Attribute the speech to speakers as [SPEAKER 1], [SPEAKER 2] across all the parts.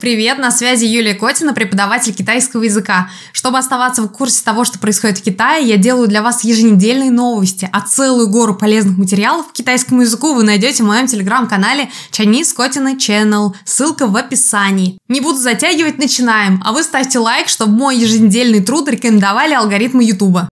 [SPEAKER 1] Привет, на связи Юлия Котина, преподаватель китайского языка. Чтобы оставаться в курсе того, что происходит в Китае, я делаю для вас еженедельные новости, а целую гору полезных материалов к китайскому языку вы найдете в моем телеграм-канале Chinese Kotina Channel. Ссылка в описании. Не буду затягивать, начинаем. А вы ставьте лайк, чтобы мой еженедельный труд рекомендовали алгоритмы Ютуба.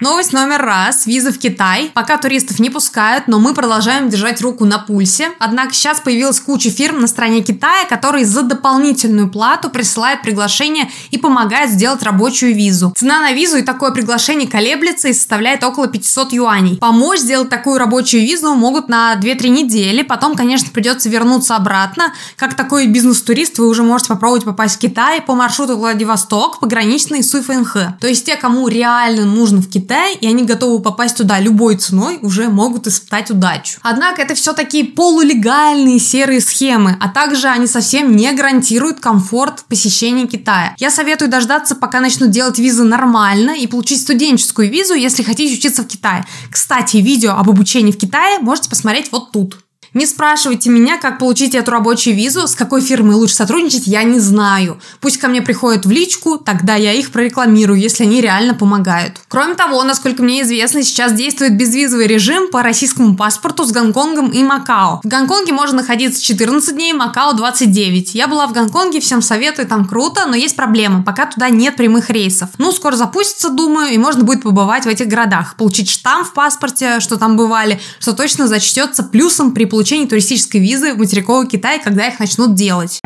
[SPEAKER 1] Новость номер раз. Визы в Китай. Пока туристов не пускают, но мы продолжаем держать руку на пульсе. Однако сейчас появилась куча фирм на стороне Китая, которые за дополнительную плату присылают приглашение и помогают сделать рабочую визу. Цена на визу и такое приглашение колеблется и составляет около 500 юаней. Помочь сделать такую рабочую визу могут на 2-3 недели. Потом, конечно, придется вернуться обратно. Как такой бизнес-турист вы уже можете попробовать попасть в Китай по маршруту Владивосток, пограничный Суйфэнхэ. То есть те, кому реально нужно в Китай Китай, и они готовы попасть туда любой ценой, уже могут испытать удачу. Однако это все такие полулегальные серые схемы, а также они совсем не гарантируют комфорт посещения Китая. Я советую дождаться, пока начнут делать визы нормально и получить студенческую визу, если хотите учиться в Китае. Кстати, видео об обучении в Китае можете посмотреть вот тут. Не спрашивайте меня, как получить эту рабочую визу, с какой фирмой лучше сотрудничать, я не знаю. Пусть ко мне приходят в личку, тогда я их прорекламирую, если они реально помогают. Кроме того, насколько мне известно, сейчас действует безвизовый режим по российскому паспорту с Гонконгом и Макао. В Гонконге можно находиться 14 дней, Макао 29. Я была в Гонконге, всем советую, там круто, но есть проблема, пока туда нет прямых рейсов. Ну, скоро запустится, думаю, и можно будет побывать в этих городах, получить штамп в паспорте, что там бывали, что точно зачтется плюсом при получении получения туристической визы в материковый Китай, когда их начнут делать.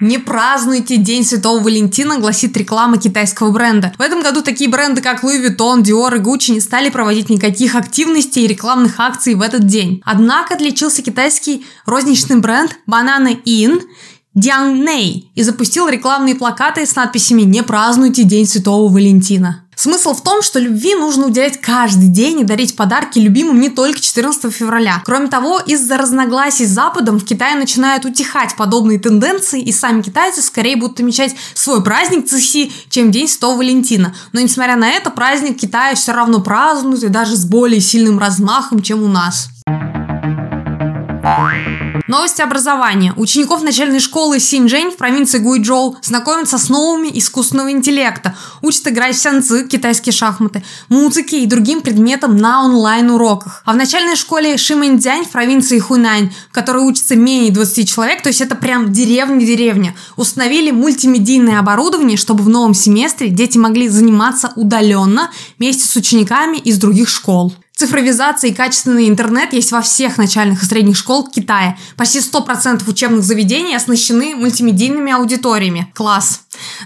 [SPEAKER 1] Не празднуйте День Святого Валентина, гласит реклама китайского бренда. В этом году такие бренды, как Louis Vuitton, Dior и Gucci не стали проводить никаких активностей и рекламных акций в этот день. Однако отличился китайский розничный бренд Banana Inn Диан и запустил рекламные плакаты с надписями «Не празднуйте День Святого Валентина». Смысл в том, что любви нужно уделять каждый день и дарить подарки любимым не только 14 февраля. Кроме того, из-за разногласий с Западом в Китае начинают утихать подобные тенденции, и сами китайцы скорее будут отмечать свой праздник Цихи, чем День Святого Валентина. Но несмотря на это, праздник Китая все равно празднуют и даже с более сильным размахом, чем у нас. Новости образования. Учеников начальной школы Синьчжэнь в провинции Гуйчжоу знакомятся с новыми искусственного интеллекта, учат играть в сянцы, китайские шахматы, музыке и другим предметам на онлайн-уроках. А в начальной школе Шимэньцзянь в провинции Хунань, в которой учатся менее 20 человек, то есть это прям деревня-деревня, установили мультимедийное оборудование, чтобы в новом семестре дети могли заниматься удаленно вместе с учениками из других школ. Цифровизация и качественный интернет есть во всех начальных и средних школ Китая. Почти 100% учебных заведений оснащены мультимедийными аудиториями. Класс!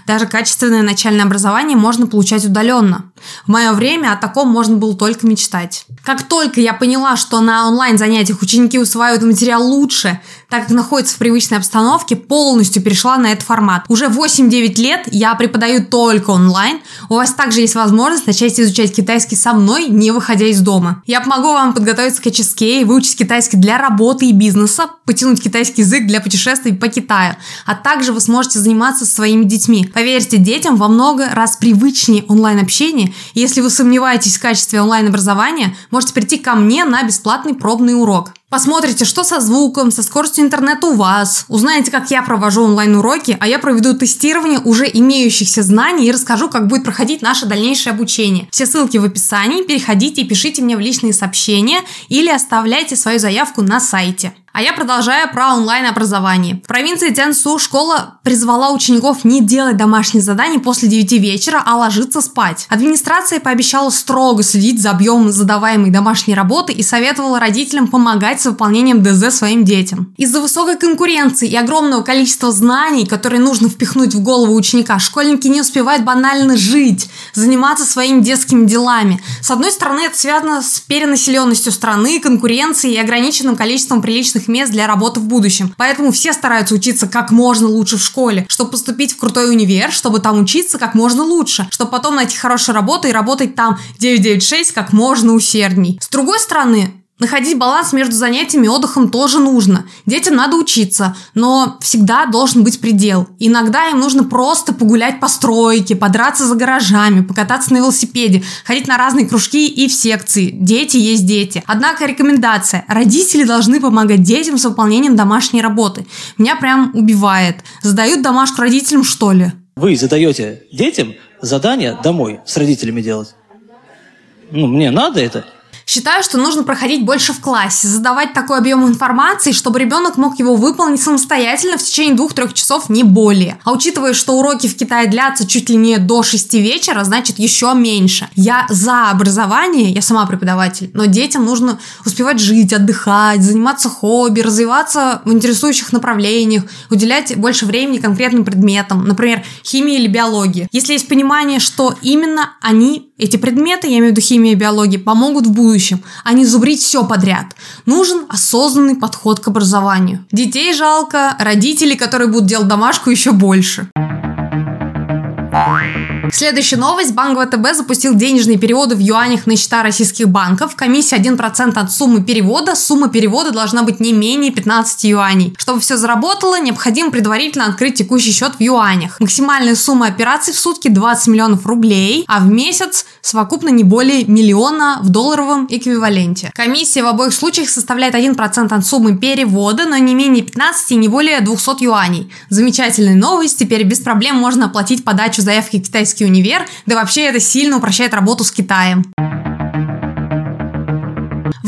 [SPEAKER 1] Даже качественное начальное образование можно получать удаленно. В мое время о таком можно было только мечтать. Как только я поняла, что на онлайн-занятиях ученики усваивают материал лучше, так как находятся в привычной обстановке, полностью перешла на этот формат. Уже 8-9 лет я преподаю только онлайн. У вас также есть возможность начать изучать китайский со мной, не выходя из дома. Я помогу вам подготовиться к HSK, выучить китайский для работы и бизнеса, потянуть китайский язык для путешествий по Китаю, а также вы сможете заниматься своими детьми. Поверьте, детям во много раз привычнее онлайн-общение, если вы сомневаетесь в качестве онлайн-образования, можете прийти ко мне на бесплатный пробный урок. Посмотрите, что со звуком, со скоростью интернета у вас. Узнаете, как я провожу онлайн-уроки, а я проведу тестирование уже имеющихся знаний и расскажу, как будет проходить наше дальнейшее обучение. Все ссылки в описании. Переходите и пишите мне в личные сообщения или оставляйте свою заявку на сайте. А я продолжаю про онлайн-образование. В провинции Тянсу школа призвала учеников не делать домашние задания после 9 вечера, а ложиться спать. Администрация пообещала строго следить за объемом задаваемой домашней работы и советовала родителям помогать с выполнением ДЗ своим детям. Из-за высокой конкуренции и огромного количества знаний, которые нужно впихнуть в голову ученика, школьники не успевают банально жить, заниматься своими детскими делами. С одной стороны, это связано с перенаселенностью страны, конкуренцией и ограниченным количеством приличных мест для работы в будущем. Поэтому все стараются учиться как можно лучше в школе, чтобы поступить в крутой универ, чтобы там учиться как можно лучше, чтобы потом найти хорошую работу и работать там 996 как можно усердней. С другой стороны, Находить баланс между занятиями и отдыхом тоже нужно. Детям надо учиться, но всегда должен быть предел. Иногда им нужно просто погулять по стройке, подраться за гаражами, покататься на велосипеде, ходить на разные кружки и в секции. Дети есть дети. Однако рекомендация. Родители должны помогать детям с выполнением домашней работы. Меня прям убивает. Задают домашку родителям, что ли?
[SPEAKER 2] Вы задаете детям задание домой с родителями делать? Ну, мне надо это.
[SPEAKER 1] Считаю, что нужно проходить больше в классе, задавать такой объем информации, чтобы ребенок мог его выполнить самостоятельно в течение двух-трех часов, не более. А учитывая, что уроки в Китае длятся чуть ли не до 6 вечера, значит еще меньше. Я за образование, я сама преподаватель, но детям нужно успевать жить, отдыхать, заниматься хобби, развиваться в интересующих направлениях, уделять больше времени конкретным предметам, например, химии или биологии. Если есть понимание, что именно они, эти предметы, я имею в виду химия и биология, помогут в будущем, а не зубрить все подряд. Нужен осознанный подход к образованию. Детей жалко, родителей, которые будут делать домашку еще больше. Следующая новость. Банк ВТБ запустил денежные переводы в юанях на счета российских банков. Комиссия 1% от суммы перевода. Сумма перевода должна быть не менее 15 юаней. Чтобы все заработало, необходимо предварительно открыть текущий счет в юанях. Максимальная сумма операций в сутки 20 миллионов рублей, а в месяц совокупно не более миллиона в долларовом эквиваленте. Комиссия в обоих случаях составляет 1% от суммы перевода, но не менее 15 и не более 200 юаней. Замечательная новость. Теперь без проблем можно оплатить подачу заявки китайских китайский универ, да вообще это сильно упрощает работу с Китаем.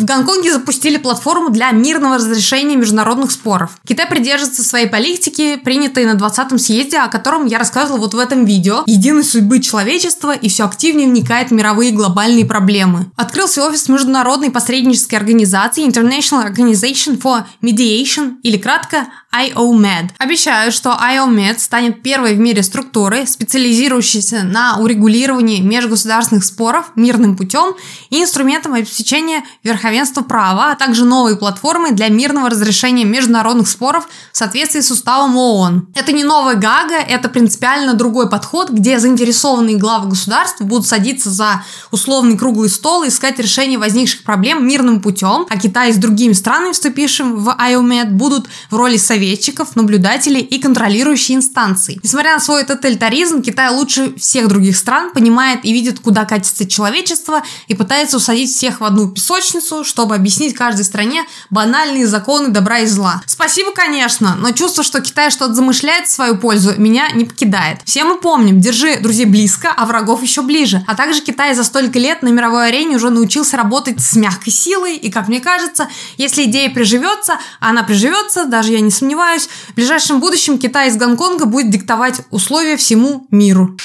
[SPEAKER 1] В Гонконге запустили платформу для мирного разрешения международных споров. Китай придерживается своей политики, принятой на 20-м съезде, о котором я рассказывала вот в этом видео. Единой судьбы человечества и все активнее вникает в мировые глобальные проблемы. Открылся офис международной посреднической организации International Organization for Mediation, или кратко IOMED. Обещаю, что IOMED станет первой в мире структурой, специализирующейся на урегулировании межгосударственных споров мирным путем и инструментом обеспечения верховенства права, а также новой платформой для мирного разрешения международных споров в соответствии с уставом ООН. Это не новая ГАГА, это принципиально другой подход, где заинтересованные главы государств будут садиться за условный круглый стол и искать решение возникших проблем мирным путем, а Китай с другими странами, вступившим в IOMED, будут в роли советчиков, наблюдателей и контролирующей инстанции. Несмотря на свой тоталитаризм, Китай лучше всех других стран понимает и видит, куда катится человечество и пытается усадить всех в одну песочницу, чтобы объяснить каждой стране банальные законы добра и зла. Спасибо, конечно, но чувство, что Китай что-то замышляет в свою пользу, меня не покидает. Все мы помним, держи друзей близко, а врагов еще ближе. А также Китай за столько лет на мировой арене уже научился работать с мягкой силой, и, как мне кажется, если идея приживется, она приживется, даже я не сомневаюсь, в ближайшем будущем Китай из Гонконга будет диктовать условия всему миру.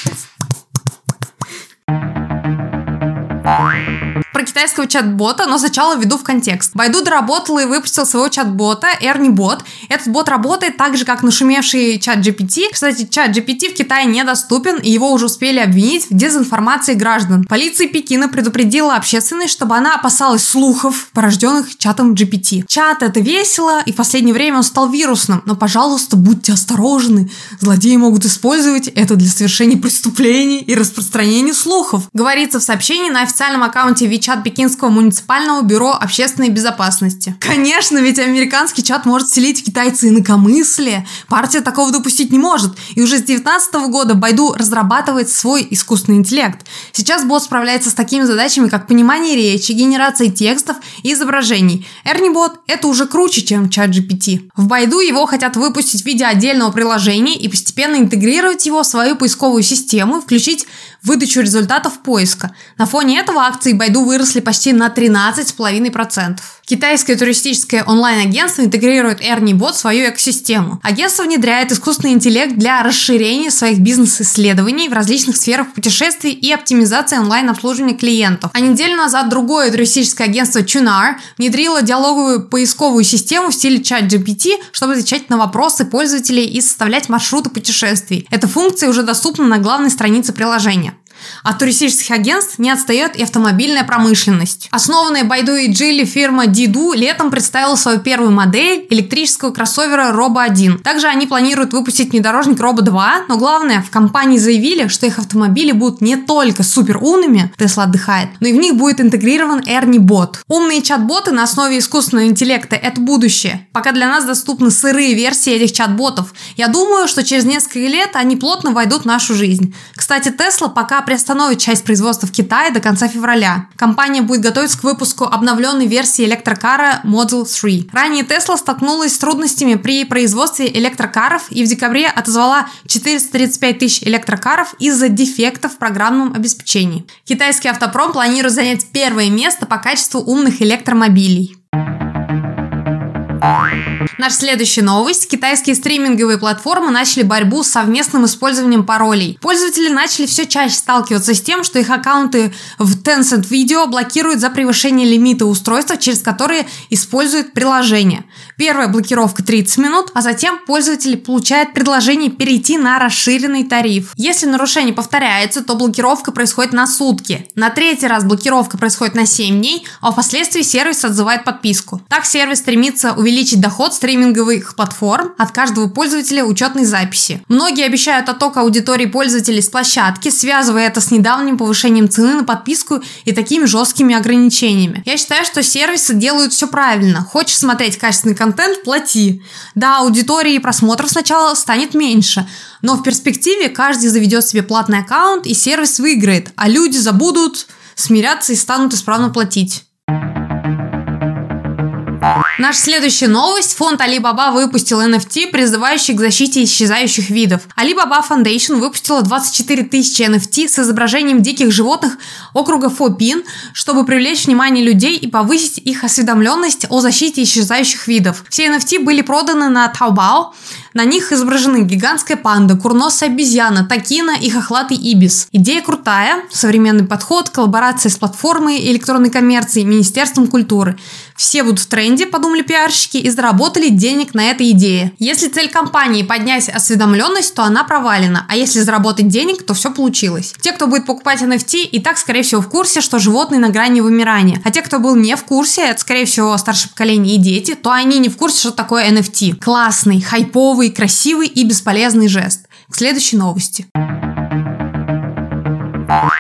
[SPEAKER 1] Про китайского чат-бота, но сначала введу в контекст. Байду доработал и выпустил своего чат-бота Ernie Bot. Этот бот работает так же, как нашумевший чат GPT. Кстати, чат GPT в Китае недоступен, и его уже успели обвинить в дезинформации граждан. Полиция Пекина предупредила общественность, чтобы она опасалась слухов, порожденных чатом GPT. Чат это весело, и в последнее время он стал вирусным, но, пожалуйста, будьте осторожны. Злодеи могут использовать это для совершения преступлений и распространения слухов. Говорится в сообщении на официальном аккаунте WeChat чат Пекинского муниципального бюро общественной безопасности. Конечно, ведь американский чат может селить китайцы инакомыслие. Партия такого допустить не может. И уже с 2019 года Байду разрабатывает свой искусственный интеллект. Сейчас бот справляется с такими задачами, как понимание речи, генерация текстов и изображений. Эрнибот – это уже круче, чем чат GPT. В Байду его хотят выпустить в виде отдельного приложения и постепенно интегрировать его в свою поисковую систему, включить выдачу результатов поиска. На фоне этого акции Байду выросли почти на 13,5%. Китайское туристическое онлайн-агентство интегрирует AirNibot в свою экосистему. Агентство внедряет искусственный интеллект для расширения своих бизнес-исследований в различных сферах путешествий и оптимизации онлайн-обслуживания клиентов. А неделю назад другое туристическое агентство Tunar внедрило диалоговую поисковую систему в стиле ChatGPT, чтобы отвечать на вопросы пользователей и составлять маршруты путешествий. Эта функция уже доступна на главной странице приложения. От туристических агентств не отстает и автомобильная промышленность. Основанная Байду и Джили фирма Диду летом представила свою первую модель электрического кроссовера Robo 1. Также они планируют выпустить внедорожник Robo 2, но главное, в компании заявили, что их автомобили будут не только супер умными, Tesla отдыхает, но и в них будет интегрирован Ernie Bot. Умные чат-боты на основе искусственного интеллекта – это будущее. Пока для нас доступны сырые версии этих чат-ботов. Я думаю, что через несколько лет они плотно войдут в нашу жизнь. Кстати, Tesla пока приостановит часть производства в Китае до конца февраля. Компания будет готовиться к выпуску обновленной версии электрокара Model 3. Ранее Tesla столкнулась с трудностями при производстве электрокаров и в декабре отозвала 435 тысяч электрокаров из-за дефектов в программном обеспечении. Китайский автопром планирует занять первое место по качеству умных электромобилей. Наша следующая новость. Китайские стриминговые платформы начали борьбу с совместным использованием паролей. Пользователи начали все чаще сталкиваться с тем, что их аккаунты в Tencent Video блокируют за превышение лимита устройства, через которые используют приложение. Первая блокировка 30 минут, а затем пользователь получает предложение перейти на расширенный тариф. Если нарушение повторяется, то блокировка происходит на сутки. На третий раз блокировка происходит на 7 дней, а впоследствии сервис отзывает подписку. Так сервис стремится увеличить доход стриминговых платформ от каждого пользователя учетной записи. Многие обещают отток аудитории пользователей с площадки, связывая это с недавним повышением цены на подписку и такими жесткими ограничениями. Я считаю, что сервисы делают все правильно. Хочешь смотреть качественный контент – плати. Да, аудитории и просмотров сначала станет меньше, но в перспективе каждый заведет себе платный аккаунт и сервис выиграет, а люди забудут смиряться и станут исправно платить. Наша следующая новость. Фонд Alibaba выпустил NFT, призывающий к защите исчезающих видов. Alibaba Foundation выпустила 24 тысячи NFT с изображением диких животных округа Фопин, чтобы привлечь внимание людей и повысить их осведомленность о защите исчезающих видов. Все NFT были проданы на Taobao, на них изображены гигантская панда, курносая обезьяна, такина и хохлатый ибис. Идея крутая, современный подход, коллаборация с платформой электронной коммерции, Министерством культуры. Все будут в тренде, подумали пиарщики, и заработали денег на этой идее. Если цель компании поднять осведомленность, то она провалена, а если заработать денег, то все получилось. Те, кто будет покупать NFT, и так, скорее всего, в курсе, что животные на грани вымирания. А те, кто был не в курсе, это, скорее всего, старшее поколение и дети, то они не в курсе, что такое NFT. Классный, хайповый, новый, красивый и бесполезный жест. К следующей новости.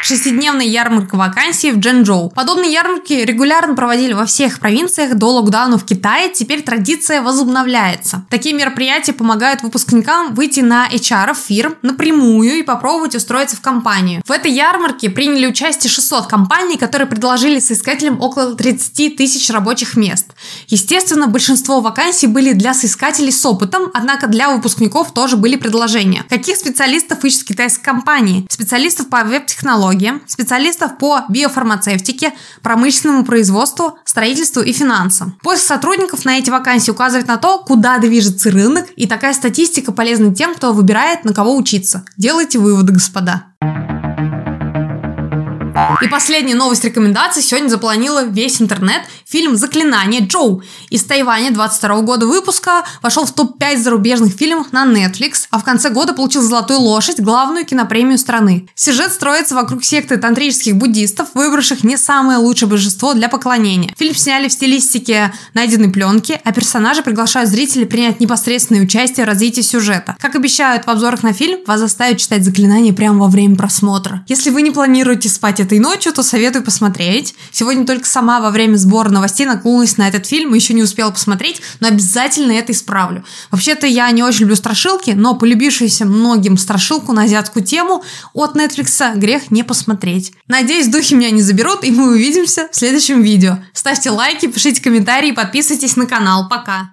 [SPEAKER 1] Шестидневная ярмарка вакансий в Джэнчжоу. Подобные ярмарки регулярно проводили во всех провинциях до локдауна в Китае. Теперь традиция возобновляется. Такие мероприятия помогают выпускникам выйти на HR фирм напрямую и попробовать устроиться в компанию. В этой ярмарке приняли участие 600 компаний, которые предложили соискателям около 30 тысяч рабочих мест. Естественно, большинство вакансий были для соискателей с опытом, однако для выпускников тоже были предложения. Каких специалистов ищет китайская компания? Специалистов по веб-технологиям, технологиям, специалистов по биофармацевтике, промышленному производству, строительству и финансам. Поиск сотрудников на эти вакансии указывает на то, куда движется рынок, и такая статистика полезна тем, кто выбирает, на кого учиться. Делайте выводы, господа. И последняя новость рекомендаций сегодня запланила весь интернет. Фильм «Заклинание Джоу» из Тайваня 22 года выпуска вошел в топ-5 зарубежных фильмов на Netflix, а в конце года получил «Золотую лошадь» главную кинопремию страны. Сюжет строится вокруг секты тантрических буддистов, выбравших не самое лучшее божество для поклонения. Фильм сняли в стилистике найденной пленки, а персонажи приглашают зрителей принять непосредственное участие в развитии сюжета. Как обещают в обзорах на фильм, вас заставят читать заклинания прямо во время просмотра. Если вы не планируете спать этой ночью, то советую посмотреть. Сегодня только сама во время сбора новостей наткнулась на этот фильм еще не успела посмотреть, но обязательно это исправлю. Вообще-то я не очень люблю страшилки, но полюбившуюся многим страшилку на азиатскую тему от Netflix грех не посмотреть. Надеюсь, духи меня не заберут, и мы увидимся в следующем видео. Ставьте лайки, пишите комментарии, подписывайтесь на канал. Пока!